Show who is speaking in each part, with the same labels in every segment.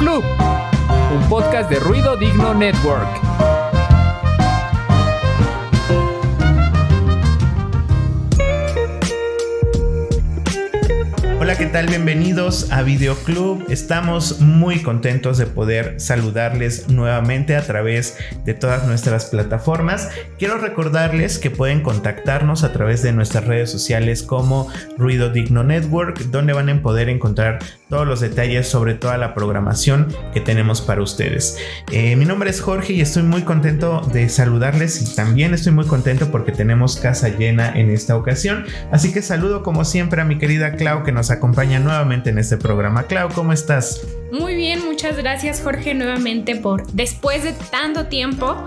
Speaker 1: Videoclub, un podcast de Ruido Digno Network.
Speaker 2: Hola, ¿qué tal? Bienvenidos a Videoclub. Estamos muy contentos de poder saludarles nuevamente a través de todas nuestras plataformas. Quiero recordarles que pueden contactarnos a través de nuestras redes sociales como Ruido Digno Network, donde van a poder encontrar todos los detalles sobre toda la programación que tenemos para ustedes. Eh, mi nombre es Jorge y estoy muy contento de saludarles y también estoy muy contento porque tenemos casa llena en esta ocasión. Así que saludo como siempre a mi querida Clau que nos acompaña nuevamente en este programa. Clau, ¿cómo estás?
Speaker 3: Muy bien, muchas gracias Jorge nuevamente por después de tanto tiempo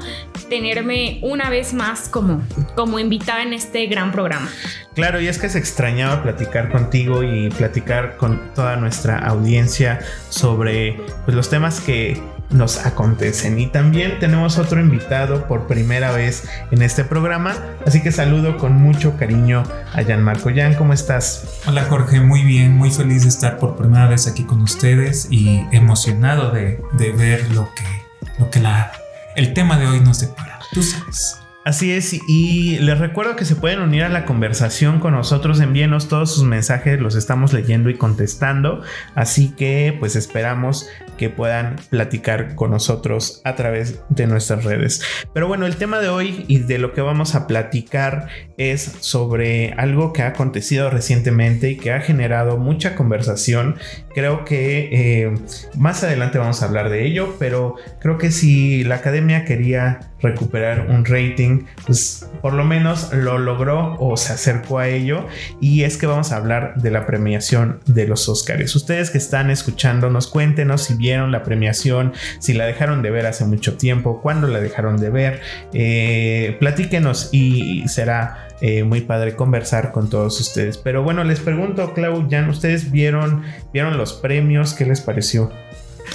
Speaker 3: tenerme una vez más como, como invitada en este gran programa.
Speaker 2: Claro, y es que se extrañaba platicar contigo y platicar con toda nuestra audiencia sobre pues, los temas que nos acontecen. Y también tenemos otro invitado por primera vez en este programa, así que saludo con mucho cariño a Jan Marco. Jan, ¿cómo estás?
Speaker 4: Hola Jorge, muy bien, muy feliz de estar por primera vez aquí con ustedes y emocionado de, de ver lo que, lo que la, el tema de hoy nos depara. Tú sabes.
Speaker 2: Así es, y les recuerdo que se pueden unir a la conversación con nosotros, envíenos todos sus mensajes, los estamos leyendo y contestando, así que pues esperamos que puedan platicar con nosotros a través de nuestras redes. Pero bueno, el tema de hoy y de lo que vamos a platicar es sobre algo que ha acontecido recientemente y que ha generado mucha conversación. Creo que eh, más adelante vamos a hablar de ello, pero creo que si la academia quería recuperar un rating, pues por lo menos lo logró o se acercó a ello. Y es que vamos a hablar de la premiación de los Oscars. Ustedes que están escuchándonos, cuéntenos si vieron la premiación, si la dejaron de ver hace mucho tiempo, cuándo la dejaron de ver. Eh, platíquenos y será eh, muy padre conversar con todos ustedes. Pero bueno, les pregunto, Clau, ¿ya ustedes vieron, vieron los premios? ¿Qué les pareció?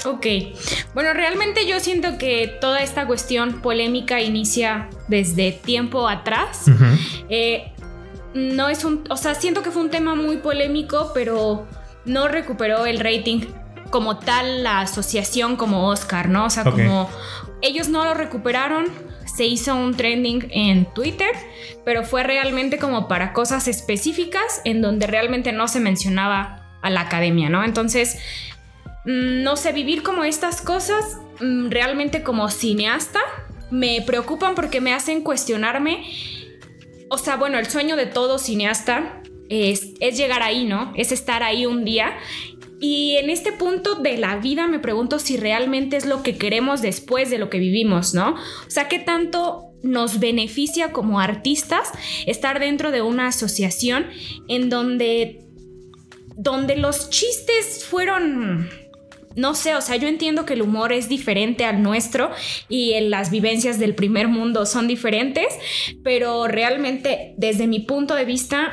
Speaker 3: Ok, bueno, realmente yo siento que toda esta cuestión polémica inicia desde tiempo atrás. Eh, no es un, o sea, siento que fue un tema muy polémico, pero no recuperó el rating como tal la asociación como Oscar, ¿no? O sea, como ellos no lo recuperaron, se hizo un trending en Twitter, pero fue realmente como para cosas específicas en donde realmente no se mencionaba a la academia, ¿no? Entonces, no sé, vivir como estas cosas mm, realmente como cineasta me preocupan porque me hacen cuestionarme. O sea, bueno, el sueño de todo cineasta es, es llegar ahí, ¿no? Es estar ahí un día y en este punto de la vida me pregunto si realmente es lo que queremos después de lo que vivimos, ¿no? O sea, ¿qué tanto nos beneficia como artistas estar dentro de una asociación en donde, donde los chistes fueron no sé, o sea, yo entiendo que el humor es diferente al nuestro y las vivencias del primer mundo son diferentes, pero realmente desde mi punto de vista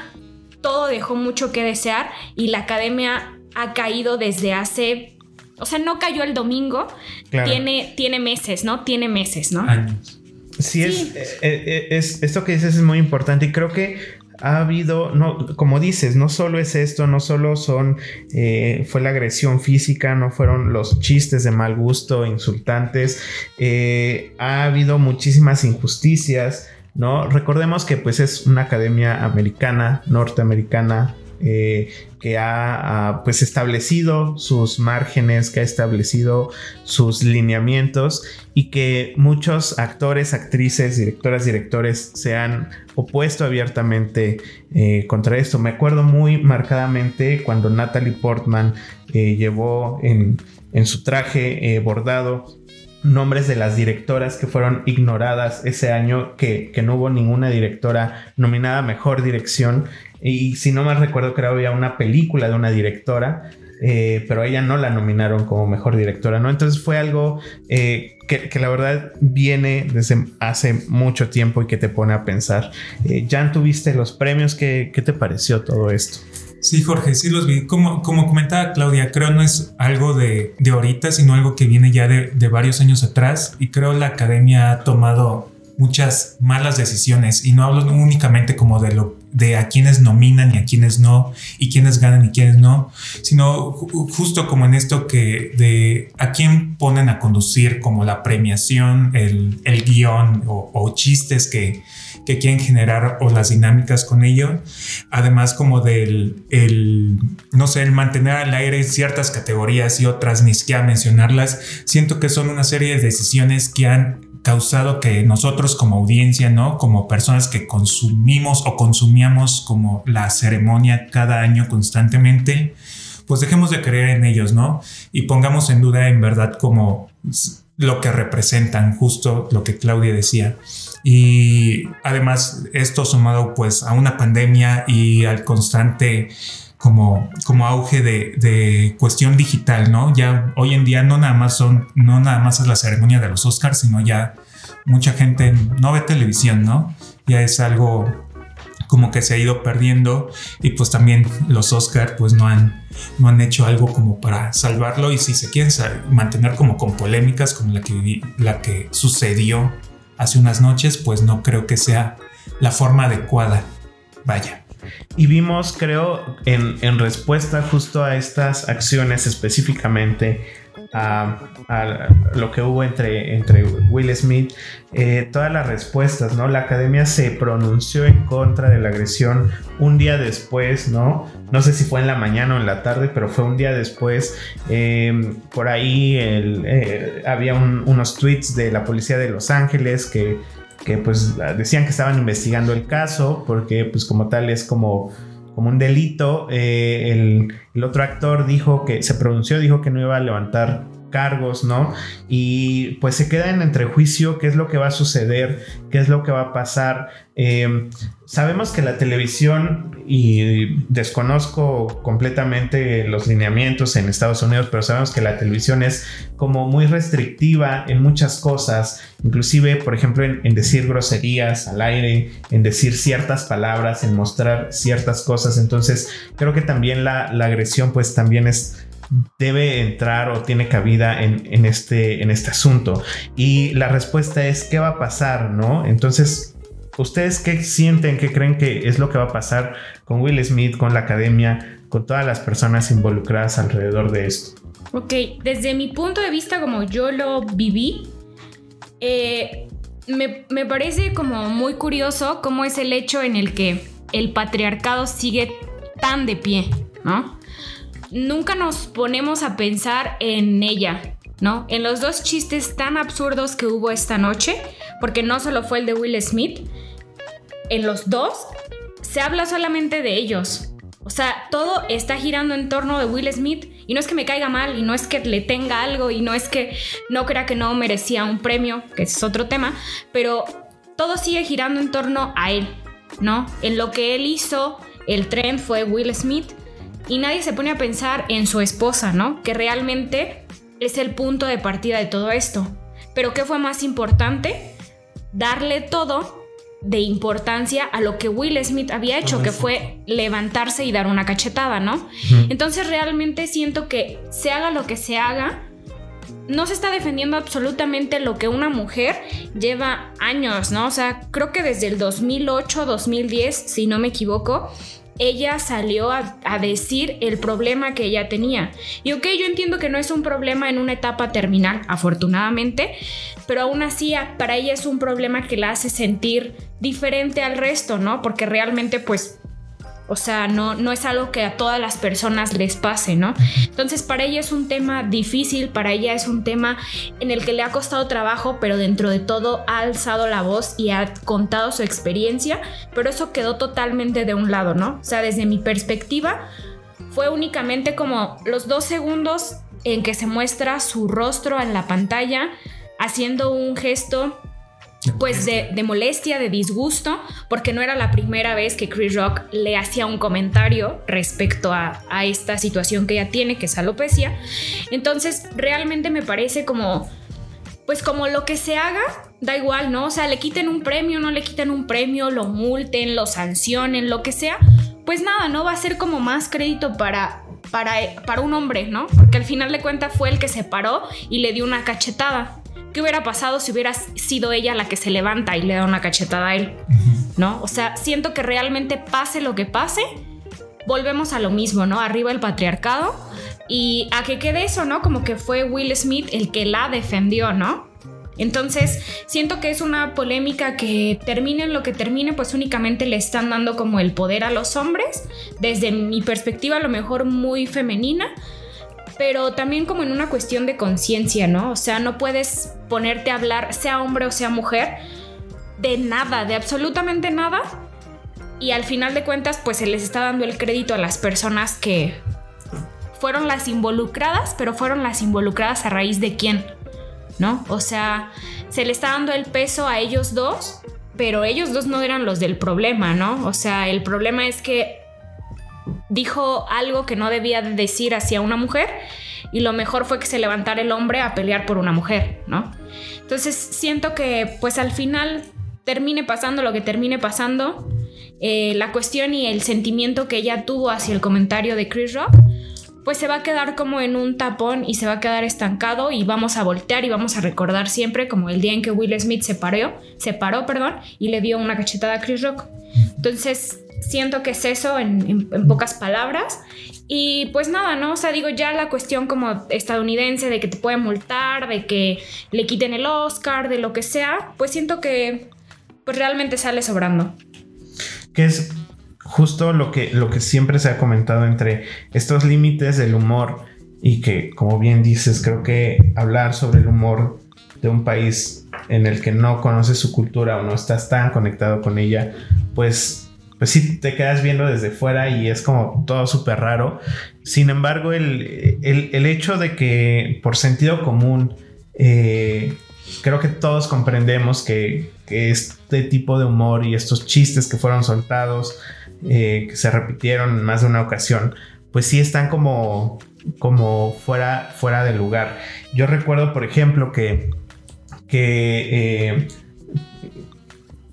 Speaker 3: todo dejó mucho que desear y la academia ha caído desde hace, o sea, no cayó el domingo, tiene, tiene meses, ¿no? Tiene meses, ¿no?
Speaker 4: Años.
Speaker 2: Sí, Es, eh, eh, es, esto que dices es muy importante y creo que ha habido, no, como dices, no solo es esto, no solo son, eh, fue la agresión física, no fueron los chistes de mal gusto, insultantes, eh, ha habido muchísimas injusticias, ¿no? Recordemos que pues es una academia americana, norteamericana, eh, que ha, pues establecido sus márgenes, que ha establecido sus lineamientos y que muchos actores, actrices, directoras, directores se han opuesto abiertamente eh, contra esto. Me acuerdo muy marcadamente cuando Natalie Portman eh, llevó en, su traje bordado nombres de las directoras que fueron ignoradas ese año, que, que, no hubo ninguna directora nominada a mejor dirección y si no mal recuerdo, creo que había una película de una directora, eh, pero ella no la nominaron como mejor directora, ¿no? Entonces fue algo eh, que, la verdad viene desde hace mucho tiempo y que te pone a pensar. Eh, ¿Ya tuviste los premios? ¿Qué, ¿Qué, te pareció todo esto?
Speaker 4: Sí, Jorge, sí los vi. Como, como comentaba Claudia, creo no es algo de, de ahorita, sino algo que viene ya de, de varios años atrás y creo la academia ha tomado muchas malas decisiones y no hablo únicamente como de lo de a quienes nominan y a quienes no y quienes ganan y quienes no, sino justo como en esto que de a quién ponen a conducir como la premiación, el, el guion o, chistes que, que, quieren generar o las dinámicas con ello, además como del el, no sé, el mantener al aire ciertas categorías y otras ni siquiera mencionarlas, siento que son una serie de decisiones que han causado que nosotros como audiencia, ¿no? Como personas que consumimos o consumíamos como la ceremonia cada año constantemente, pues dejemos de creer en ellos, ¿no? Y pongamos en duda en verdad como lo que representan, justo lo que Claudia decía. Y además esto sumado pues a una pandemia y al constante como, como auge de, cuestión digital, ¿no? Ya hoy en día no nada más son, no nada más es la ceremonia de los Oscars, sino ya mucha gente no ve televisión, ¿no? Ya es algo como que se ha ido perdiendo y pues también los Oscars pues no han, no han hecho algo como para salvarlo y si se quieren mantener como con polémicas como la que, la que sucedió hace unas noches pues no creo que sea la forma adecuada. Vaya.
Speaker 2: Y vimos, creo, en, en respuesta justo a estas acciones específicamente, a, lo que hubo entre, entre Will Smith, eh, todas las respuestas, ¿no? La academia se pronunció en contra de la agresión un día después, ¿no? No sé si fue en la mañana o en la tarde, pero fue un día después. Em, por ahí eh, había unos tweets de la policía de Los Ángeles que que pues decían que estaban investigando el caso porque pues como tal es como, como un delito. Eh, el, el, otro actor dijo que se pronunció, dijo que no iba a levantar cargos, ¿no? Y pues se queda en entrejuicio qué es lo que va a suceder, qué es lo que va a pasar. Em, sabemos que la televisión, y desconozco completamente los lineamientos en Estados Unidos, pero sabemos que la televisión es como muy restrictiva en muchas cosas, inclusive, por ejemplo, en, decir groserías al aire, en decir ciertas palabras, en mostrar ciertas cosas. Entonces, creo que también la, la agresión pues también es debe entrar o tiene cabida en, este, en este asunto. Y la respuesta es, ¿qué va a pasar? ¿No? Entonces, ¿ustedes qué sienten, qué creen que es lo que va a pasar con Will Smith, con la academia, con todas las personas involucradas alrededor de esto?
Speaker 3: Ok, desde mi punto de vista, como yo lo viví, eh, me, me parece como muy curioso cómo es el hecho en el que el patriarcado sigue tan de pie, ¿no? Nunca nos ponemos a pensar en ella, ¿no? En los dos chistes tan absurdos que hubo esta noche, porque no solo fue el de Will Smith, en los dos se habla solamente de ellos. O sea, todo está girando en torno de Will Smith y no es que me caiga mal y no es que le tenga algo y no es que no crea que no merecía un premio, que es otro tema, pero todo sigue girando en torno a él, ¿no? En lo que él hizo, el tren fue Will Smith y nadie se pone a pensar en su esposa, ¿no? Que realmente es el punto de partida de todo esto. Pero ¿qué fue más importante? Darle todo de importancia a lo que Will Smith había hecho, que fue levantarse y dar una cachetada, ¿no? Entonces realmente siento que se haga lo que se haga, no se está defendiendo absolutamente lo que una mujer lleva años, ¿no? O sea, creo que desde el 2008, 2010, si no me equivoco, ella salió a, decir el problema que ella tenía. Y ok, yo entiendo que no es un problema en una etapa terminal, afortunadamente, pero aún así para ella es un problema que la hace sentir diferente al resto, ¿no? Porque realmente pues o sea, no, no es algo que a todas las personas les pase, ¿no? Entonces, para ella es un tema difícil, para ella es un tema en el que le ha costado trabajo, pero dentro de todo ha alzado la voz y ha contado su experiencia, pero eso quedó totalmente de un lado, ¿no? O sea, desde mi perspectiva, fue únicamente como los dos segundos en que se muestra su rostro en la pantalla haciendo un gesto pues de, molestia, de disgusto, porque no era la primera vez que Chris Rock le hacía un comentario respecto a, esta situación que ella tiene, que es alopecia. Entonces, realmente me parece como, pues como lo que se haga, da igual, ¿no? O sea, le quiten un premio, no le quiten un premio, lo multen, lo sancionen, lo que sea, pues nada, ¿no? Va a ser como más crédito para, para, para un hombre, ¿no? Porque al final de cuentas fue el que se paró y le dio una cachetada ¿qué hubiera pasado si hubiera sido ella la que se levanta y le da una cachetada a él? ¿No? O sea, siento que realmente pase lo que pase, volvemos a lo mismo, ¿no? Arriba el patriarcado y a que quede eso, ¿no? Como que fue Will Smith el que la defendió, ¿no? Entonces, siento que es una polémica que termine en lo que termine, pues únicamente le están dando como el poder a los hombres, desde mi perspectiva a lo mejor muy femenina, pero también como en una cuestión de conciencia, ¿no? O sea, no puedes ponerte a hablar, sea hombre o sea mujer, de nada, de absolutamente nada. Y al final de cuentas, pues se les está dando el crédito a las personas que fueron las involucradas, pero fueron las involucradas a raíz de quién, ¿no? O sea, se le está dando el peso a ellos dos, pero ellos dos no eran los del problema, ¿no? O sea, el problema es que dijo algo que no debía de decir hacia una mujer y lo mejor fue que se levantara el hombre a pelear por una mujer, ¿no? Entonces siento que pues al final termine pasando lo que termine pasando, eh, la cuestión y el sentimiento que ella tuvo hacia el comentario de Chris Rock pues se va a quedar como en un tapón y se va a quedar estancado y vamos a voltear y vamos a recordar siempre como el día en que Will Smith se paró, se paró, perdón, y le dio una cachetada a Chris Rock. Entonces, siento que es eso en, pocas palabras. Y pues nada, ¿no? O sea, digo, ya la cuestión como estadounidense de que te pueden multar, de que le quiten el Oscar, de lo que sea, pues siento que pues realmente sale sobrando.
Speaker 2: Que es justo lo que, lo que siempre se ha comentado entre estos límites del humor y que, como bien dices, creo que hablar sobre el humor de un país en el que no conoces su cultura o no estás tan conectado con ella, pues, pues sí te quedas viendo desde fuera y es como todo súper raro. Sin embargo, el, hecho de que por sentido común, eh, creo que todos comprendemos que, que este tipo de humor y estos chistes que fueron soltados, eh, que se repitieron en más de una ocasión, pues sí están como, como fuera, fuera de lugar. Yo recuerdo, por ejemplo, que, que eh,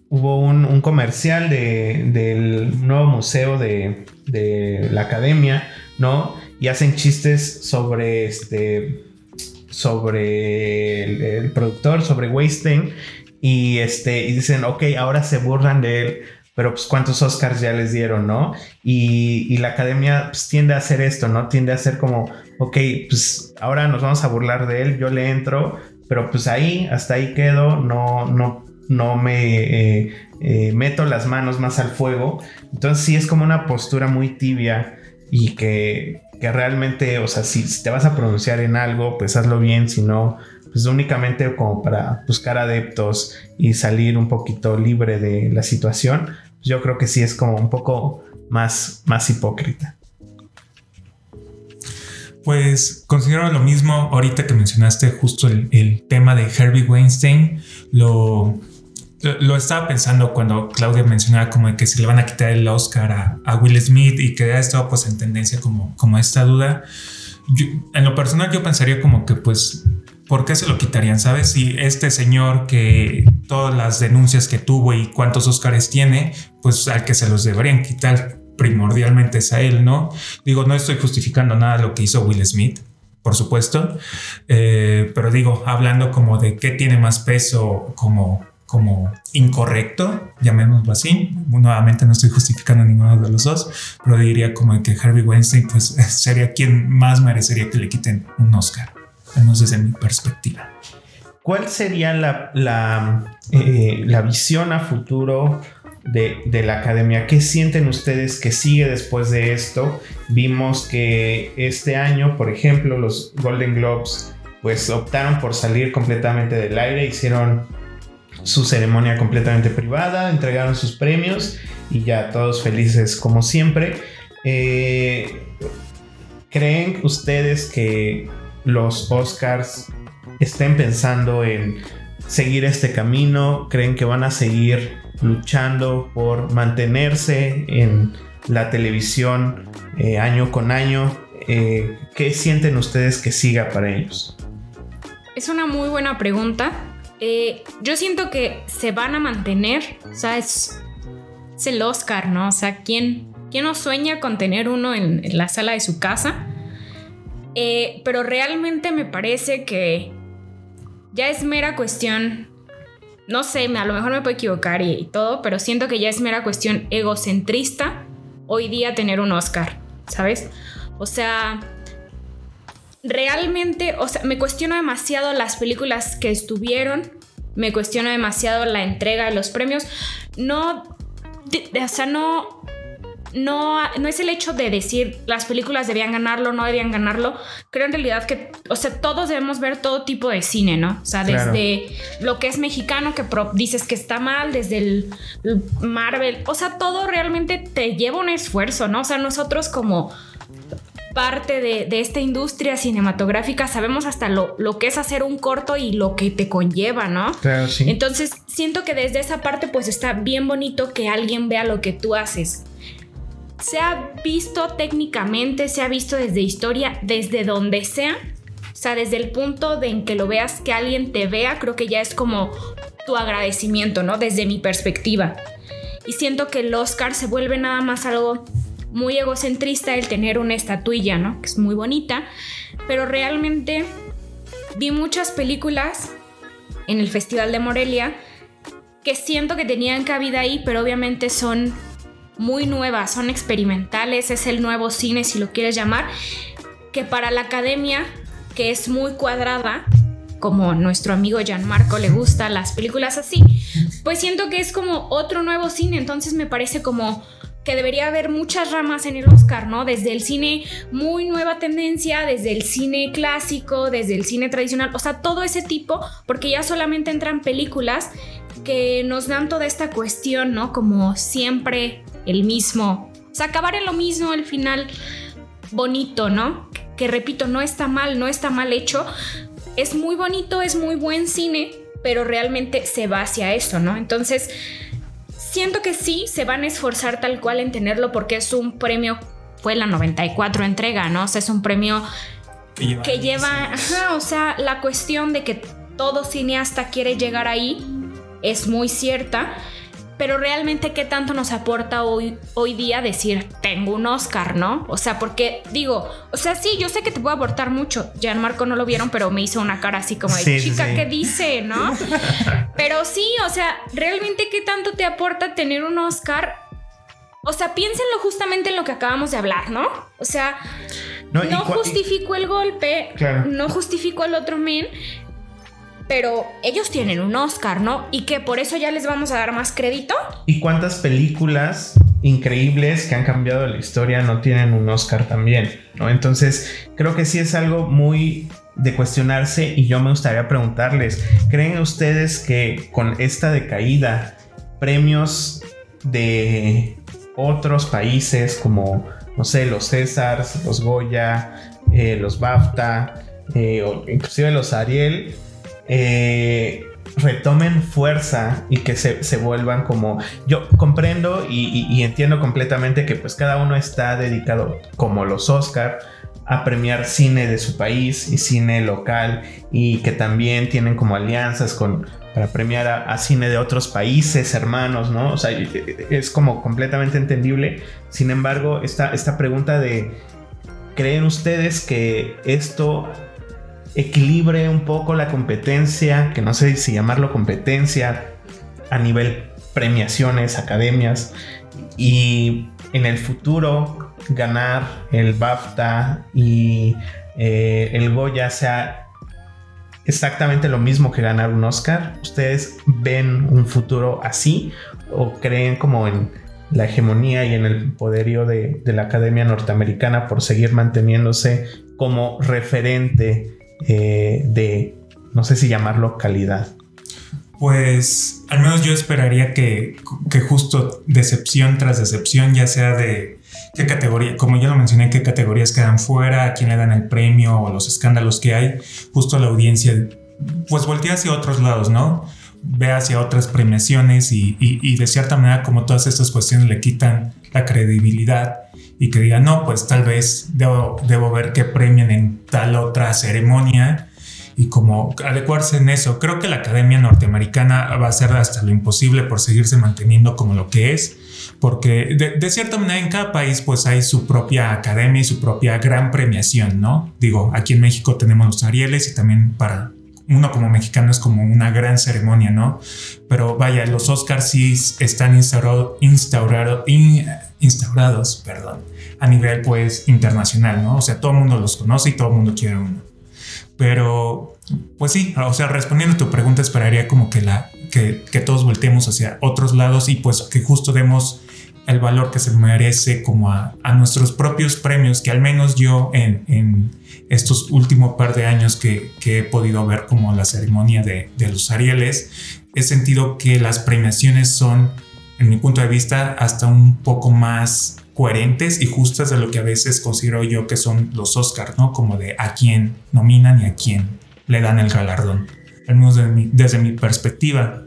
Speaker 2: hubo un, comercial del nuevo museo de, la academia, ¿no? Y hacen chistes sobre este sobre el, productor, sobre Weinstein, y este, y dicen, ok, ahora se burlan de él pero pues cuántos Oscars ya les dieron, ¿no? Y, la academia pues, tiende a hacer esto, ¿no? Tiende a hacer como, ok, pues ahora nos vamos a burlar de él, yo le entro, pero pues ahí, hasta ahí quedo, no, no, no me eh, eh, meto las manos más al fuego. Entonces sí es como una postura muy tibia y que, que realmente, o sea, si te vas a pronunciar en algo, pues hazlo bien, si no, pues únicamente como para buscar adeptos y salir un poquito libre de la situación, yo creo que sí es como un poco más, más hipócrita.
Speaker 4: Pues considero lo mismo ahorita que mencionaste justo el, tema de Herbie Weinstein, lo, lo estaba pensando cuando Claudia mencionaba como que se le van a quitar el Oscar a, Will Smith y que ha estado pues en tendencia como, como esta duda. en lo personal yo pensaría como que pues ¿por qué se lo quitarían? ¿Sabes? Si este señor que todas las denuncias que tuvo y cuántos Óscares tiene, pues al que se los deberían quitar primordialmente es a él, ¿no? Digo, no estoy justificando nada lo que hizo Will Smith, por supuesto, eh, pero digo, hablando como de qué tiene más peso como como incorrecto, llamémoslo así. Nuevamente no estoy justificando ninguno de los dos, pero diría como que Harvey Weinstein pues sería quien más merecería que le quiten un Oscar menos desde mi perspectiva.
Speaker 2: ¿Cuál sería la, la, eh, visión a futuro de, la academia? ¿Qué sienten ustedes que sigue después de esto? Vimos que este año, por ejemplo, los Golden Globes pues optaron por salir completamente del aire, hicieron su ceremonia completamente privada, entregaron sus premios y ya todos felices como siempre. Eh, ¿Creen ustedes que los Oscars estén pensando en seguir este camino, creen que van a seguir luchando por mantenerse en la televisión eh, año con año. Eh, ¿Qué sienten ustedes que siga para ellos?
Speaker 3: Es una muy buena pregunta. Eh, yo siento que se van a mantener, o sea, es, el Oscar, ¿no? O sea, ¿quién, quién no sueña con tener uno en la sala de su casa? Eh, pero realmente me parece que ya es mera cuestión, no sé, a lo mejor me puedo equivocar y, y todo, pero siento que ya es mera cuestión egocentrista hoy día tener un Oscar, ¿sabes? O sea, realmente, o sea, me cuestiono demasiado las películas que estuvieron, me cuestiono demasiado la entrega de los premios. No, o sea, no, no, no es el hecho de decir las películas debían ganarlo, no debían ganarlo. Creo en realidad que, o sea, todos debemos ver todo tipo de cine, ¿no? O sea, desde lo que es mexicano, que dices que está mal, desde el, Marvel, o sea, todo realmente te lleva un esfuerzo, ¿no? O sea, nosotros como parte de, esta industria cinematográfica sabemos hasta lo, lo, que es hacer un corto y lo que te conlleva, ¿no?
Speaker 2: Claro, sí.
Speaker 3: Entonces, siento que desde esa parte, pues está bien bonito que alguien vea lo que tú haces se ha visto técnicamente, se ha visto desde historia, desde donde sea. O sea, desde el punto de en que lo veas, que alguien te vea, creo que ya es como tu agradecimiento, ¿no? Desde mi perspectiva. Y siento que el Oscar se vuelve nada más algo muy egocentrista el tener una estatuilla, ¿no? Que es muy bonita. Pero realmente vi muchas películas en el Festival de Morelia que siento que tenían cabida ahí, pero obviamente son muy nuevas, son experimentales, es el nuevo cine si lo quieres llamar, que para la academia, que es muy cuadrada, como nuestro amigo Gianmarco le gusta las películas así, pues siento que es como otro nuevo cine, entonces me parece como que debería haber muchas ramas en el Oscar, ¿no? Desde el cine muy nueva tendencia, desde el cine clásico, desde el cine tradicional, o sea, todo ese tipo, porque ya solamente entran películas que nos dan toda esta cuestión, ¿no? Como siempre el mismo, o sea, acabar en lo mismo al final bonito, ¿no? Que repito, no está mal, no está mal hecho. Es muy bonito, es muy buen cine, pero realmente se va hacia eso, ¿no? Entonces, siento que sí, se van a esforzar tal cual en tenerlo porque es un premio, fue la 94 entrega, ¿no? O sea, es un premio que lleva, ajá, o sea, la cuestión de que todo cineasta quiere llegar ahí es muy cierta pero realmente qué tanto nos aporta hoy, hoy día decir tengo un Oscar, ¿no? O sea, porque digo, o sea, sí, yo sé que te puede aportar mucho. Marco no lo vieron, pero me hizo una cara así como de chica, ¿qué dice, no? pero sí, o sea, realmente qué tanto te aporta tener un Oscar. O sea, piénsenlo justamente en lo que acabamos de hablar, ¿no? O sea, no, no justifico el golpe, no justifico el otro men, pero ellos tienen un Oscar, ¿no? Y que por eso ya les vamos a dar más crédito.
Speaker 2: ¿Y cuántas películas increíbles que han cambiado la historia no tienen un Oscar también? ¿no? Entonces, creo que sí es algo muy de cuestionarse y yo me gustaría preguntarles, ¿creen ustedes que con esta decaída premios de otros países como, no sé, los Césars, los Goya, eh, los BAFTA, eh, inclusive los Ariel, eh, retomen fuerza y que se, vuelvan como yo comprendo y, entiendo completamente que pues cada uno está dedicado como los Oscar a premiar cine de su país y cine local y que también tienen como alianzas con para premiar a, cine de otros países hermanos, ¿no? O sea, es como completamente entendible. Sin embargo, esta, esta pregunta de ¿creen ustedes que esto equilibre un poco la competencia, que no sé si llamarlo competencia a nivel premiaciones, academias, y en el futuro ganar el BAFTA y eh, el Goya sea exactamente lo mismo que ganar un Oscar. ¿Ustedes ven un futuro así o creen como en la hegemonía y en el poderío de, de la Academia Norteamericana por seguir manteniéndose como referente eh, de, no sé si llamarlo calidad?
Speaker 4: Pues al menos yo esperaría que, que justo decepción tras decepción, ya sea de qué categoría, como ya lo mencioné, qué categorías quedan fuera, a quién le dan el premio o los escándalos que hay, justo la audiencia, pues voltea hacia otros lados, ¿no? Ve hacia otras premiaciones y, y de cierta manera como todas estas cuestiones le quitan la credibilidad y que digan, no, pues tal vez debo, debo ver qué premian en tal otra ceremonia y como adecuarse en eso. Creo que la Academia Norteamericana va a hacer hasta lo imposible por seguirse manteniendo como lo que es, porque de, de, cierta manera en cada país pues hay su propia academia y su propia gran premiación, ¿no? Digo, aquí en México tenemos los Arieles y también para uno como mexicano es como una gran ceremonia, ¿no? Pero vaya, los Oscars sí están instaurado, instaurado, instaurados perdón, a nivel pues internacional, ¿no? O sea, todo el mundo los conoce y todo el mundo quiere uno. Pero, pues sí, o sea, respondiendo a tu pregunta, esperaría como que, la, que, que todos volteemos hacia otros lados y pues que justo demos el valor que se merece como a, nuestros propios premios, que al menos yo en, en estos últimos par de años que, que, he podido ver como la ceremonia de, de los Arieles, he sentido que las premiaciones son, en mi punto de vista, hasta un poco más coherentes y justas de lo que a veces considero yo que son los Oscars, ¿no? Como de a quién nominan y a quién le dan el galardón, al menos desde mi, perspectiva.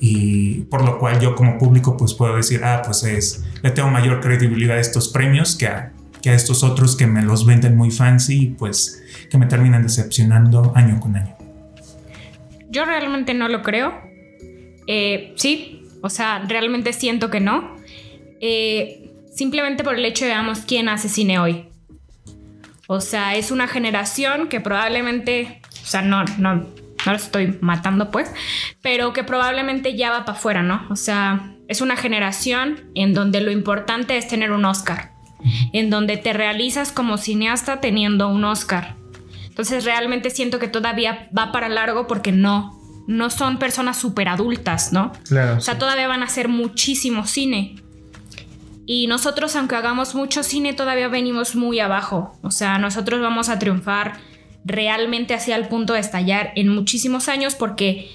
Speaker 4: Y por lo cual yo como público pues puedo decir, ah, pues es, le tengo mayor credibilidad a estos premios que a, que a estos otros que me los venden muy fancy y pues que me terminan decepcionando año con año.
Speaker 3: Yo realmente no lo creo. Eh, sí, o sea, realmente siento que no. Eh, simplemente por el hecho de veamos quién hace cine hoy. O sea, es una generación que probablemente, o sea, no, no, no lo estoy matando pues, pero que probablemente ya va para afuera, ¿no? O sea, es una generación en donde lo importante es tener un Oscar, en donde te realizas como cineasta teniendo un Oscar. Entonces realmente siento que todavía va para largo porque no, no son personas súper adultas, ¿no?
Speaker 2: Claro.
Speaker 3: O sea, todavía van a hacer muchísimo cine. Y nosotros, aunque hagamos mucho cine, todavía venimos muy abajo. O sea, nosotros vamos a triunfar realmente hacia el punto de estallar en muchísimos años porque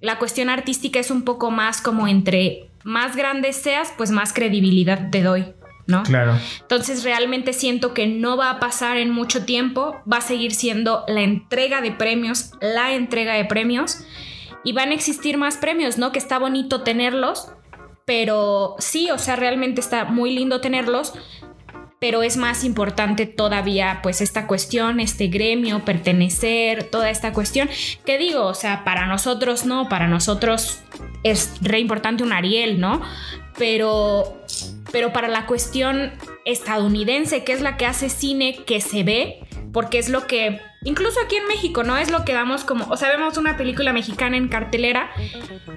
Speaker 3: la cuestión artística es un poco más como entre más grande seas, pues más credibilidad te doy. ¿no?
Speaker 2: Claro.
Speaker 3: Entonces realmente siento que no va a pasar en mucho tiempo, va a seguir siendo la entrega de premios, la entrega de premios y van a existir más premios, ¿no? Que está bonito tenerlos, pero sí, o sea, realmente está muy lindo tenerlos, pero es más importante todavía pues esta cuestión, este gremio, pertenecer, toda esta cuestión, que digo, o sea, para nosotros no, para nosotros es re importante un Ariel, ¿no? Pero, pero para la cuestión estadounidense, que es la que hace cine que se ve, porque es lo que Incluso aquí en México, ¿no? Es lo que damos como, o sea, vemos una película mexicana en cartelera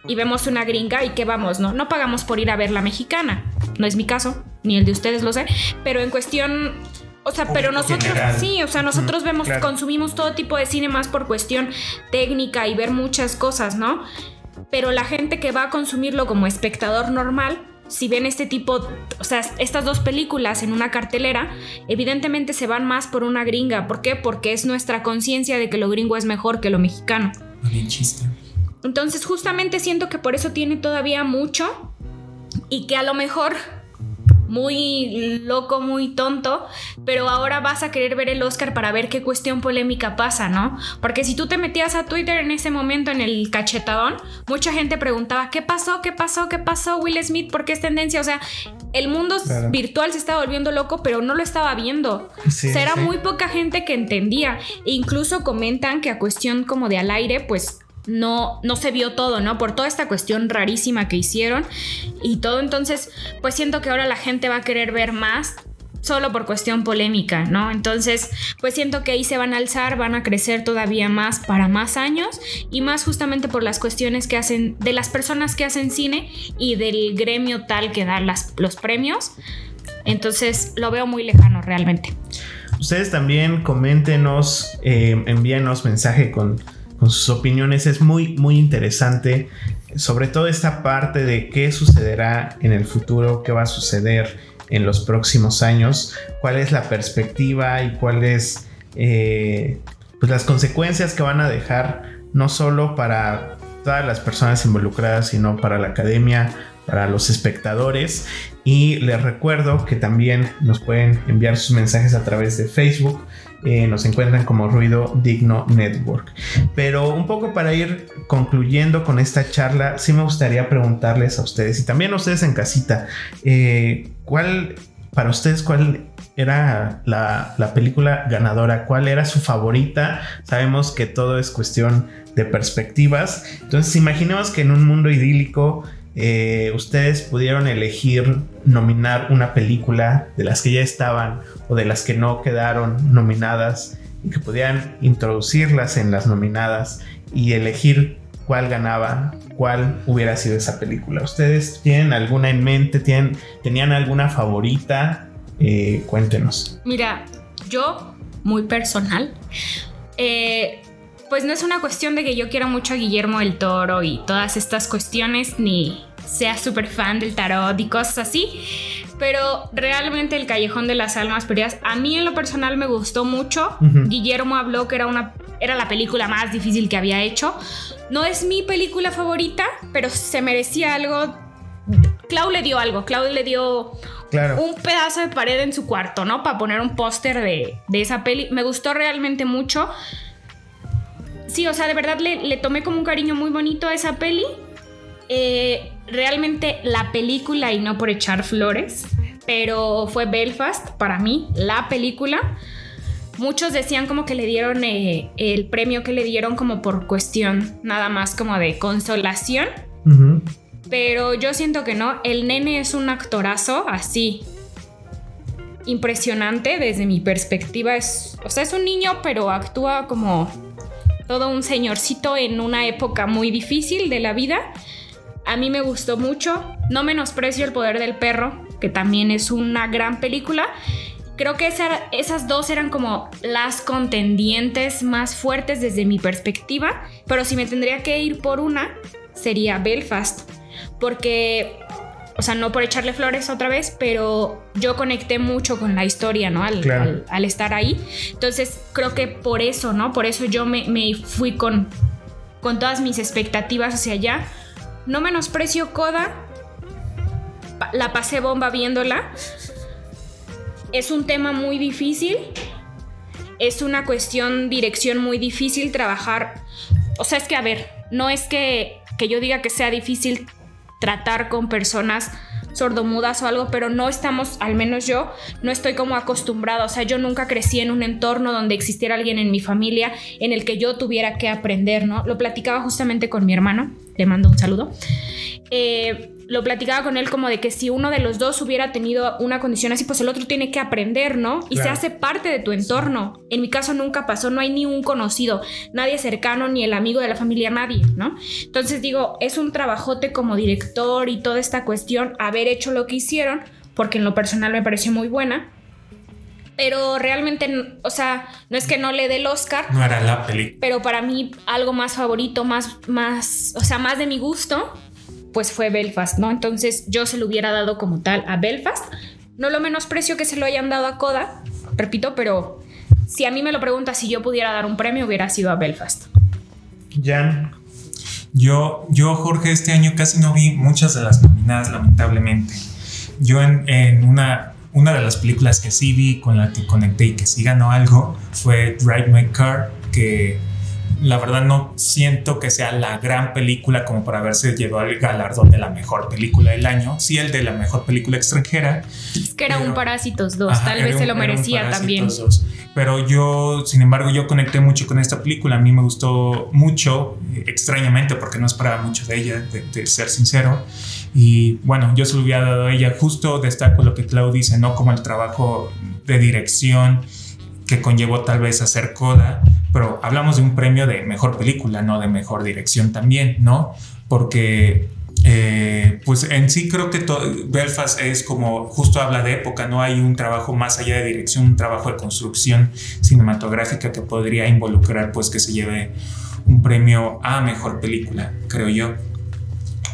Speaker 3: y vemos una gringa y ¿qué vamos, no? No pagamos por ir a ver la mexicana. No es mi caso, ni el de ustedes lo sé, pero en cuestión... O sea, pero nosotros,
Speaker 4: general.
Speaker 3: sí, o sea, nosotros vemos,
Speaker 2: claro.
Speaker 3: consumimos todo tipo de cine más por cuestión técnica y ver muchas cosas, ¿no? Pero la gente que va a consumirlo como espectador normal, si ven este tipo, o sea, estas dos películas en una cartelera, evidentemente se van más por una gringa. ¿Por qué? Porque es nuestra conciencia de que lo gringo es mejor que lo mexicano. Entonces justamente siento que por eso tiene todavía mucho y que a lo mejor muy loco, muy tonto, pero ahora vas a querer ver el Oscar para ver qué cuestión polémica pasa, ¿no? Porque si tú te metías a Twitter en ese momento en el cachetadón, mucha gente preguntaba, ¿qué pasó? ¿Qué pasó? ¿Qué pasó? Will Smith, ¿por qué es tendencia? O sea, el mundo
Speaker 2: Claro.
Speaker 3: virtual se estaba volviendo loco, pero no lo estaba viendo.
Speaker 2: Sí,
Speaker 3: o sea, era
Speaker 2: sí.
Speaker 3: muy poca gente que entendía. E incluso comentan que a cuestión como de al aire, pues no, no se vio todo, ¿no? Por toda esta cuestión rarísima que hicieron y todo. Entonces, pues siento que ahora la gente va a querer ver más solo por cuestión polémica, ¿no? Entonces, pues siento que ahí se van a alzar, van a crecer todavía más para más años y más justamente por las cuestiones que hacen, de las personas que hacen cine y del gremio tal que da las, los premios. Entonces, lo veo muy lejano realmente.
Speaker 2: Ustedes también coméntenos, eh, envíenos mensaje con, con sus opiniones. Es muy, muy interesante. Sobre todo esta parte de qué sucederá en el futuro, qué va a suceder en los próximos años, cuál es la perspectiva y cuáles eh, pues las consecuencias que van a dejar no solo para todas las personas involucradas, sino para la academia, para los espectadores. Y les recuerdo que también nos pueden enviar sus mensajes a través de Facebook. Eh, nos encuentran como Ruido Digno Network. Pero un poco para ir concluyendo con esta charla, sí me gustaría preguntarles a ustedes y también a ustedes en casita, eh, ¿cuál, para ustedes, cuál era la, la película ganadora? ¿Cuál era su favorita? Sabemos que todo es cuestión de perspectivas. Entonces, imaginemos que en un mundo idílico eh, ustedes pudieron elegir nominar una película de las que ya estaban o de las que no quedaron nominadas y que pudieran introducirlas en las nominadas y elegir cuál ganaba, cuál hubiera sido esa película. ¿Ustedes tienen alguna en mente? ¿Tienen, ¿Tenían alguna favorita? Eh, cuéntenos.
Speaker 3: Mira, yo, muy personal, eh, pues no es una cuestión de que yo quiera mucho a Guillermo el Toro y todas estas cuestiones, ni sea súper fan del tarot y cosas así, pero realmente el Callejón de las Almas Perdidas, a mí en lo personal me gustó mucho. Guillermo habló que era, una, era la película más difícil que había hecho. No es mi película favorita, pero se merecía algo. Clau le dio algo, Clau le dio un pedazo de pared en su cuarto, ¿no? Para poner un póster de, de, esa peli. Me gustó realmente mucho. Sí, o sea, de verdad le, le tomé como un cariño muy bonito a esa peli. Eh, realmente la película, y no por echar flores, pero fue Belfast para mí, la película. Muchos decían como que le dieron eh, el premio que le dieron como por cuestión nada más como de consolación. Pero yo siento que no, el nene es un actorazo así. Impresionante desde mi perspectiva. Es, o sea, es un niño, pero actúa como todo un señorcito en una época muy difícil de la vida. A mí me gustó mucho. No menosprecio El Poder del Perro, que también es una gran película. Creo que esas dos eran como las contendientes más fuertes desde mi perspectiva, pero si me tendría que ir por una, sería Belfast, porque, o sea, no por echarle flores otra vez, pero yo conecté mucho con la historia, ¿no? Al, al, estar ahí. Entonces, creo que por eso, ¿no? Por eso yo me, me fui con, con todas mis expectativas hacia allá no menosprecio Coda. La pasé bomba viéndola. Es un tema muy difícil. Es una cuestión, dirección muy difícil trabajar. O sea, es que, a ver, no es que, que yo diga que sea difícil tratar con personas sordomudas o algo, pero no estamos, al menos yo, no estoy como acostumbrada. O sea, yo nunca crecí en un entorno donde existiera alguien en mi familia en el que yo tuviera que aprender, ¿no? Lo platicaba justamente con mi hermano, le mando un saludo. Eh, lo platicaba con él como de que si uno de los dos hubiera tenido una condición así, pues el otro tiene que aprender, ¿no? Y se hace parte de tu entorno. En mi caso nunca pasó, no hay ni un conocido, nadie cercano, ni el amigo de la familia, nadie, ¿no? Entonces digo, es un trabajote como director y toda esta cuestión, haber hecho lo que hicieron, porque en lo personal me pareció muy buena. Pero realmente, o sea, no es que no le dé el Oscar.
Speaker 4: No era la película.
Speaker 3: Pero para mí, algo más favorito, más, más, o sea, más de mi gusto, pues fue Belfast, ¿no? Entonces yo se lo hubiera dado como tal a Belfast. No lo menosprecio que se lo hayan dado a Coda, repito, pero si a mí me lo pregunta si yo pudiera dar un premio, hubiera sido a Belfast.
Speaker 2: Jan.
Speaker 4: Yo, yo, Jorge, este año casi no vi muchas de las nominadas, lamentablemente. Yo en, una, una de las películas que sí vi, con la que conecté y que sí ganó algo, fue Drive My Car, que la verdad no siento que sea la gran película como para haberse llevado el galardón de la mejor película del año, sí el de la mejor película extranjera.
Speaker 3: Es que era un Parásitos 2, tal vez se lo merecía también.
Speaker 4: Pero yo, sin embargo, yo conecté mucho con esta película, a mí me gustó mucho, eh, extrañamente, porque no esperaba mucho de ella, de, ser sincero. Y bueno, yo se lo hubiera dado a ella. Justo destaco lo que Clau dice, ¿no? Como el trabajo de dirección que conllevó tal vez hacer Coda, pero hablamos de un premio de mejor película, no de mejor dirección también, ¿no? Porque eh, pues en sí creo que Belfast es como justo habla de época, no hay un trabajo más allá de dirección, un trabajo de construcción cinematográfica que podría involucrar pues que se lleve un premio a mejor película, creo yo.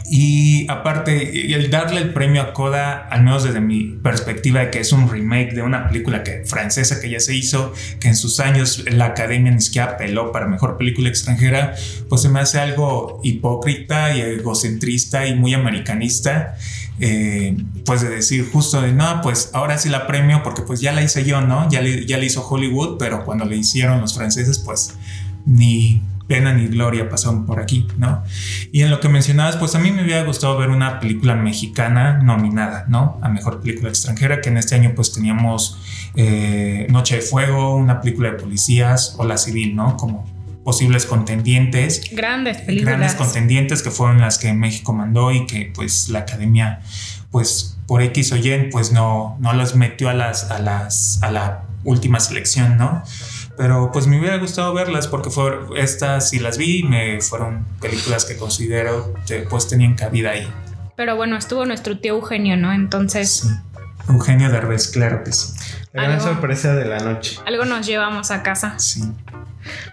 Speaker 4: Y aparte, el darle el premio a Coda, al menos desde mi perspectiva de que es un remake de una película que, francesa que ya se hizo, que en sus años la academia ni siquiera apeló para mejor película extranjera, pues se me hace algo hipócrita y egocentrista y muy americanista. Eh, pues de decir justo de no, pues ahora sí la premio porque pues ya la hice yo, ¿no? Ya ya le hizo Hollywood, pero cuando le hicieron los franceses, pues ni pena ni gloria pasaron por aquí, ¿no? Y en lo que mencionabas, pues a mí me hubiera gustado ver una película mexicana nominada, ¿no? A mejor película extranjera, que en este año pues teníamos eh, Noche de Fuego, una película de policías o La Civil, ¿no? Como posibles contendientes.
Speaker 3: Grandes películas.
Speaker 4: Grandes contendientes que fueron las que México mandó y que pues la academia pues por X o Y pues no, no los metió a las, a las, a la última selección, ¿no? Pero pues me hubiera gustado verlas porque fue, estas sí las vi y me fueron películas que considero que pues tenían cabida ahí.
Speaker 3: Pero bueno, estuvo nuestro tío Eugenio, ¿no? Entonces...
Speaker 4: Sí. Eugenio Derbez, claro que sí.
Speaker 2: La gran sorpresa de la noche.
Speaker 3: Algo nos llevamos a casa.
Speaker 4: Sí.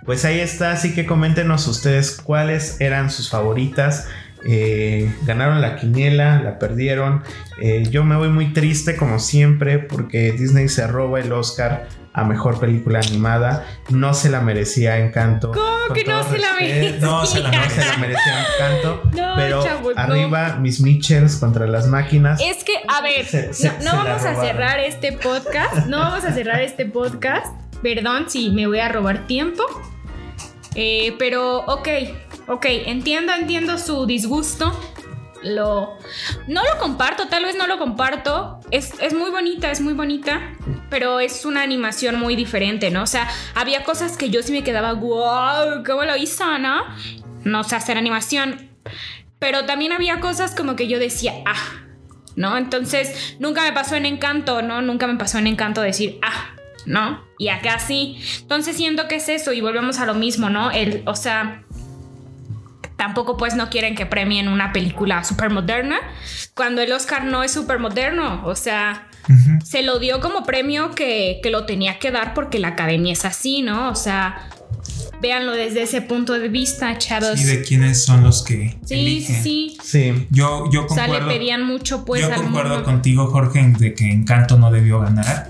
Speaker 2: Pues ahí está, así que coméntenos ustedes cuáles eran sus favoritas. Eh, ganaron la quiniela, la perdieron. Eh, yo me voy muy triste como siempre porque Disney se roba el Oscar a mejor película animada. No se la merecía Encanto.
Speaker 3: ¿Cómo que no se la merecía?
Speaker 4: No se la
Speaker 2: No se la merecía Encanto.
Speaker 3: No,
Speaker 2: pero
Speaker 3: chavos, no.
Speaker 2: arriba mis Mitchells contra las máquinas.
Speaker 3: Es que, a ver,
Speaker 2: Se- se-
Speaker 3: no, vamos a cerrar este podcast. No vamos a cerrar este podcast. Perdón si me voy a robar tiempo. Eh, pero, ok, ok, entiendo, entiendo su disgusto. Lo. No lo comparto, tal vez no lo comparto. Es, es muy bonita, es muy bonita. Pero es una animación muy diferente, ¿no? O sea, había cosas que yo sí me quedaba, wow, ¿cómo lo hizo, no? No sé hacer animación. Pero también había cosas como que yo decía, ah, ¿no? Entonces, nunca me pasó en Encanto, ¿no? Nunca me pasó en Encanto decir, ah, ¿no? Y acá sí. Entonces siento que es eso y volvemos a lo mismo, ¿no? El, o sea, tampoco pues no quieren que premien una película súper moderna cuando el Oscar no es súper moderno, o sea... Se lo dio como premio que, que lo tenía que dar porque la academia es así, ¿no? O sea, véanlo desde ese punto de vista, chavos.
Speaker 4: Y de quiénes son los que.
Speaker 3: Sí,
Speaker 4: eligen.
Speaker 3: sí, sí.
Speaker 2: Sí.
Speaker 4: Yo, yo
Speaker 3: O sea,
Speaker 4: concuerdo.
Speaker 3: le pedían mucho pues
Speaker 4: yo
Speaker 3: al
Speaker 4: concuerdo
Speaker 3: mundo.
Speaker 4: contigo, Jorge, de que Encanto no debió ganar.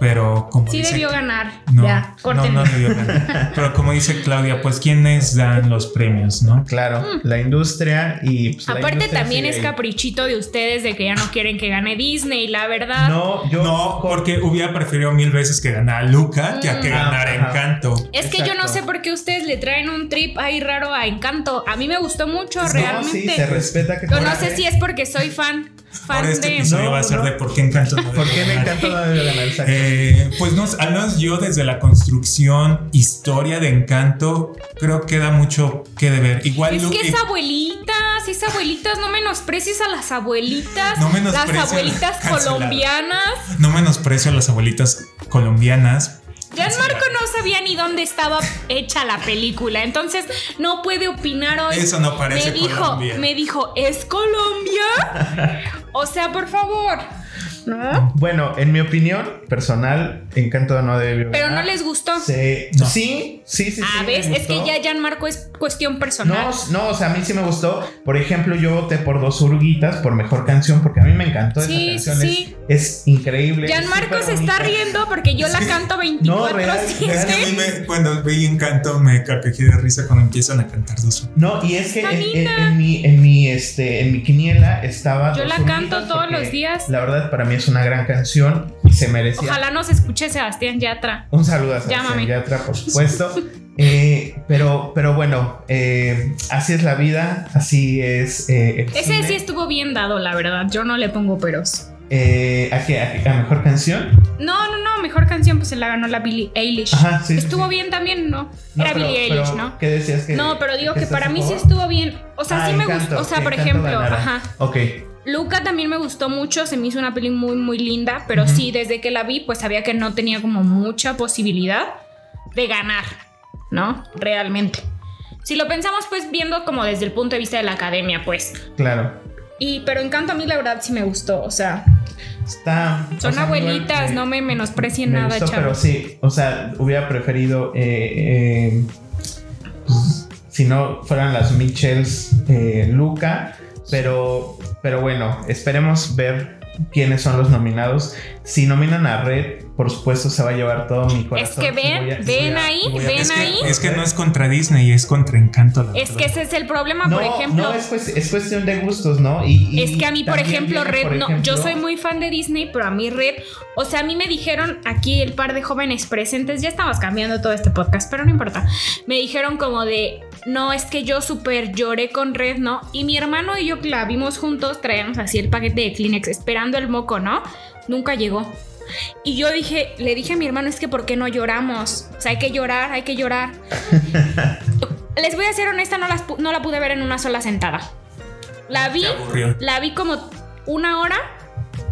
Speaker 4: Pero como
Speaker 3: Sí
Speaker 4: dice-
Speaker 3: debió ganar.
Speaker 4: No,
Speaker 3: ya,
Speaker 4: no, no debió ganar. Pero como dice Claudia, pues quiénes dan los premios, ¿no?
Speaker 2: Claro, la industria y pues,
Speaker 3: Mm. Aparte
Speaker 2: industria
Speaker 3: también es
Speaker 2: ahí.
Speaker 3: caprichito de ustedes de que ya no quieren que gane Disney, la verdad.
Speaker 2: No, yo
Speaker 4: No, porque hubiera preferido mil veces que ganara Luca que a que
Speaker 3: Mm.
Speaker 4: ganara
Speaker 2: Ajá.
Speaker 4: Encanto.
Speaker 3: Es que yo no sé por qué ustedes le traen un trip ahí raro a Encanto. A mí me gustó mucho,
Speaker 2: No,
Speaker 3: realmente.
Speaker 2: sí, se respeta que
Speaker 3: Pero no sé si es porque soy fan, fan
Speaker 4: Ahora este
Speaker 3: de...
Speaker 4: episodio
Speaker 2: No,
Speaker 4: va a ser
Speaker 2: no.
Speaker 4: de por qué Encanto no
Speaker 2: ¿Por qué encanta no debe ganar? Exacto.
Speaker 4: Eh, pues no, al menos yo desde la construcción, historia de Encanto, creo que da mucho que deber. Igual
Speaker 3: Es que es abuelitas, es abuelitas, no menosprecies a las abuelitas.
Speaker 4: No
Speaker 3: las
Speaker 4: menosprecies,
Speaker 3: abuelitas
Speaker 4: cancelado.
Speaker 3: colombianas.
Speaker 4: no menosprecio a las abuelitas colombianas.
Speaker 3: Gianmarco no sabía ni dónde estaba hecha la película, entonces no puede opinar hoy.
Speaker 4: Eso no parece
Speaker 3: me dijo,
Speaker 4: Colombia.
Speaker 3: Me dijo, ¿es Colombia? o sea, por favor. ¿No?
Speaker 2: Bueno, en mi opinión personal, Encanto no debió
Speaker 3: Pero no les gustó.
Speaker 2: Se-
Speaker 4: No.
Speaker 2: Sí, sí, sí. sí,
Speaker 3: Ah,
Speaker 2: me
Speaker 3: ¿ves? Es que ya Gianmarco es cuestión personal.
Speaker 2: No, no, o sea, a mí sí me gustó. Por ejemplo, yo voté por dos urguitas por mejor canción porque a mí me encantó
Speaker 3: Sí,
Speaker 2: esa canción.
Speaker 3: sí.
Speaker 2: Es, es increíble. es
Speaker 3: Gianmarco
Speaker 2: súper
Speaker 3: se está riendo porque yo la canto 24
Speaker 2: real,
Speaker 4: Es que a mí
Speaker 3: 7
Speaker 4: me- cuando vi Encanto me carcajé de risa cuando empiezan a cantar dos.
Speaker 2: No, y es que en, en- mi, en mi, este, en mi quiniela estaba.
Speaker 3: Yo
Speaker 2: Dos
Speaker 3: la canto todos los días.
Speaker 2: La verdad, para mí es una gran canción y se merecía.
Speaker 3: Ojalá nos escuche Sebastián Yatra.
Speaker 2: Un saludo a Sebastián
Speaker 3: Llámame.
Speaker 2: Yatra, por supuesto. Eh, pero, pero bueno, eh, así es la vida, así es eh, el
Speaker 3: Ese
Speaker 2: cine.
Speaker 3: sí estuvo bien dado, la verdad. Yo no le pongo peros.
Speaker 2: Eh, ¿a, qué? ¿A qué? ¿A mejor canción?
Speaker 3: No, no, no. Mejor canción, pues se la ganó la Billie Eilish.
Speaker 2: Ajá, sí,
Speaker 3: Estuvo
Speaker 2: sí.
Speaker 3: bien también, ¿no?
Speaker 2: No,
Speaker 3: Era
Speaker 2: pero-
Speaker 3: Billie
Speaker 2: pero,
Speaker 3: Eilish, ¿no?
Speaker 2: ¿Qué decías que.?
Speaker 3: No, pero digo que
Speaker 2: estás
Speaker 3: para mí sí estuvo bien. O sea,
Speaker 2: Ah,
Speaker 3: sí me gustó. O sea,
Speaker 2: que
Speaker 3: por ejemplo, ajá.
Speaker 2: Ok.
Speaker 3: Luca también me gustó mucho, se me hizo una peli muy muy linda, pero sí desde que la vi pues sabía que no tenía como mucha posibilidad de ganar, ¿no? Realmente. Si lo pensamos pues viendo como desde el punto de vista de la academia, pues.
Speaker 2: Claro.
Speaker 3: Y pero Encanto a mí la verdad sí me gustó, o sea,
Speaker 2: Está.
Speaker 3: son
Speaker 2: o sea, igual,
Speaker 3: abuelitas, no me menosprecien
Speaker 2: me
Speaker 3: nada,
Speaker 2: gustó, pero sí, o sea, hubiera preferido eh, eh, pues, si no fueran las Mitchells, eh, Luca, pero, pero bueno, esperemos ver quiénes son los nominados. Si nominan a Red, por supuesto se va a llevar todo mi corazón.
Speaker 3: que
Speaker 2: y
Speaker 3: ven,
Speaker 2: a-
Speaker 3: ven
Speaker 2: a-
Speaker 3: ahí, ven
Speaker 4: Es que,
Speaker 3: ahí.
Speaker 4: es que no es contra Disney, es contra Encanto. la
Speaker 3: Es
Speaker 4: verdad.
Speaker 3: que ese es el problema,
Speaker 2: No,
Speaker 3: por ejemplo.
Speaker 2: no, es, es cuestión de gustos, ¿no? Y, y
Speaker 3: Es que a mí, por ejemplo,
Speaker 2: viene,
Speaker 3: Red,
Speaker 2: por
Speaker 3: no, yo soy muy fan de Disney, pero a mí Red, o sea, a mí me dijeron aquí el par de jóvenes presentes, ya estamos cambiando todo este podcast, pero no importa. Me dijeron como de, no, es que yo súper lloré con Red, ¿no? Y mi hermano y yo la vimos juntos, traíamos así el paquete de Kleenex esperando el moco, ¿no? Nunca llegó. Y yo dije, le dije a mi hermano, es que ¿por qué no lloramos? O sea, hay que llorar, hay que llorar. Les voy a ser honesta, no, las no la pude ver en una sola sentada. La vi, la vi como una hora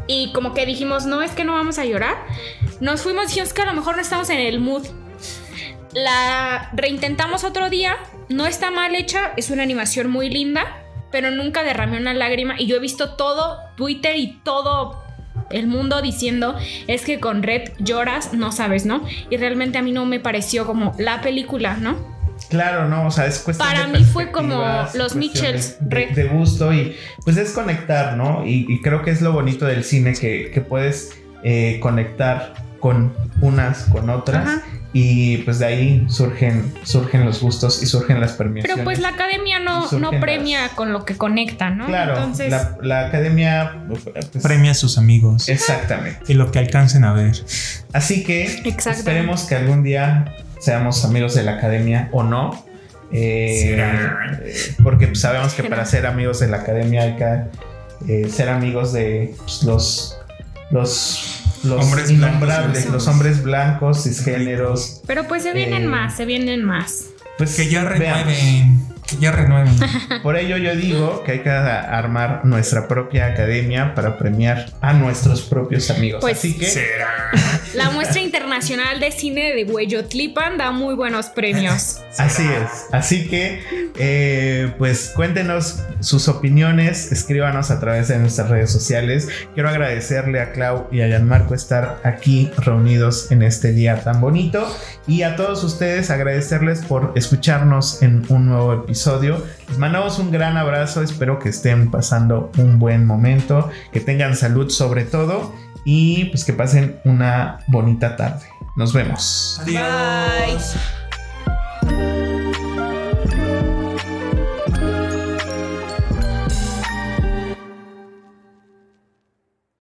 Speaker 3: y como que dijimos, no, es que no vamos a llorar. Nos fuimos, dijimos que a lo mejor no estamos en el mood. la reintentamos otro día, no está mal hecha, es una animación muy linda, pero nunca derramé una lágrima y yo he visto todo Twitter y todo el mundo diciendo es que con Red lloras, no sabes, ¿no? Y realmente a mí no me pareció como la película, ¿no?
Speaker 2: Claro, no, o sea, es cuestión
Speaker 3: Para
Speaker 2: de
Speaker 3: mí fue como los Mitchells,
Speaker 2: de, de gusto y pues es conectar, ¿no? Y, y creo que es lo bonito del cine que, que puedes eh, conectar con unas, con otras
Speaker 3: Ajá.
Speaker 2: Y pues de ahí surgen, surgen los gustos y surgen las premiaciones.
Speaker 3: Pero pues la academia no, no
Speaker 2: las-
Speaker 3: premia con lo que conecta, ¿no?
Speaker 2: Claro,
Speaker 3: Entonces,
Speaker 2: la, la academia... pues,
Speaker 4: Premia a sus amigos
Speaker 2: Exactamente.
Speaker 4: y lo que alcancen a ver.
Speaker 2: Así que esperemos que algún día seamos amigos de la academia o no. Eh,
Speaker 4: Será.
Speaker 2: eh, porque pues, sabemos que para ser amigos de la academia hay que eh, ser amigos de pues, los los los
Speaker 4: Hombres
Speaker 2: innombrables,
Speaker 4: blancos,
Speaker 2: los hombres blancos, cisgéneros.
Speaker 3: pero pues se vienen
Speaker 2: eh,
Speaker 3: más, se vienen más.
Speaker 2: Pues
Speaker 4: Que ya renueven. Que ya renueven.
Speaker 2: Por ello yo digo que hay que armar nuestra propia academia para premiar a nuestros propios amigos.
Speaker 3: Pues,
Speaker 2: Así que
Speaker 4: Será.
Speaker 3: La muestra internacional de cine de Hueyotlipan da muy buenos premios.
Speaker 2: Así es. Así que, eh, pues cuéntenos sus opiniones, escríbanos a través de nuestras redes sociales. Quiero agradecerle a Clau y a Gianmarco estar aquí reunidos en este día tan bonito. Y a todos ustedes agradecerles por escucharnos en un nuevo episodio. Les mandamos un gran abrazo. Espero que estén pasando un buen momento, que tengan salud sobre todo y pues que pasen una bonita tarde. Nos vemos.
Speaker 4: Adiós.
Speaker 3: Bye.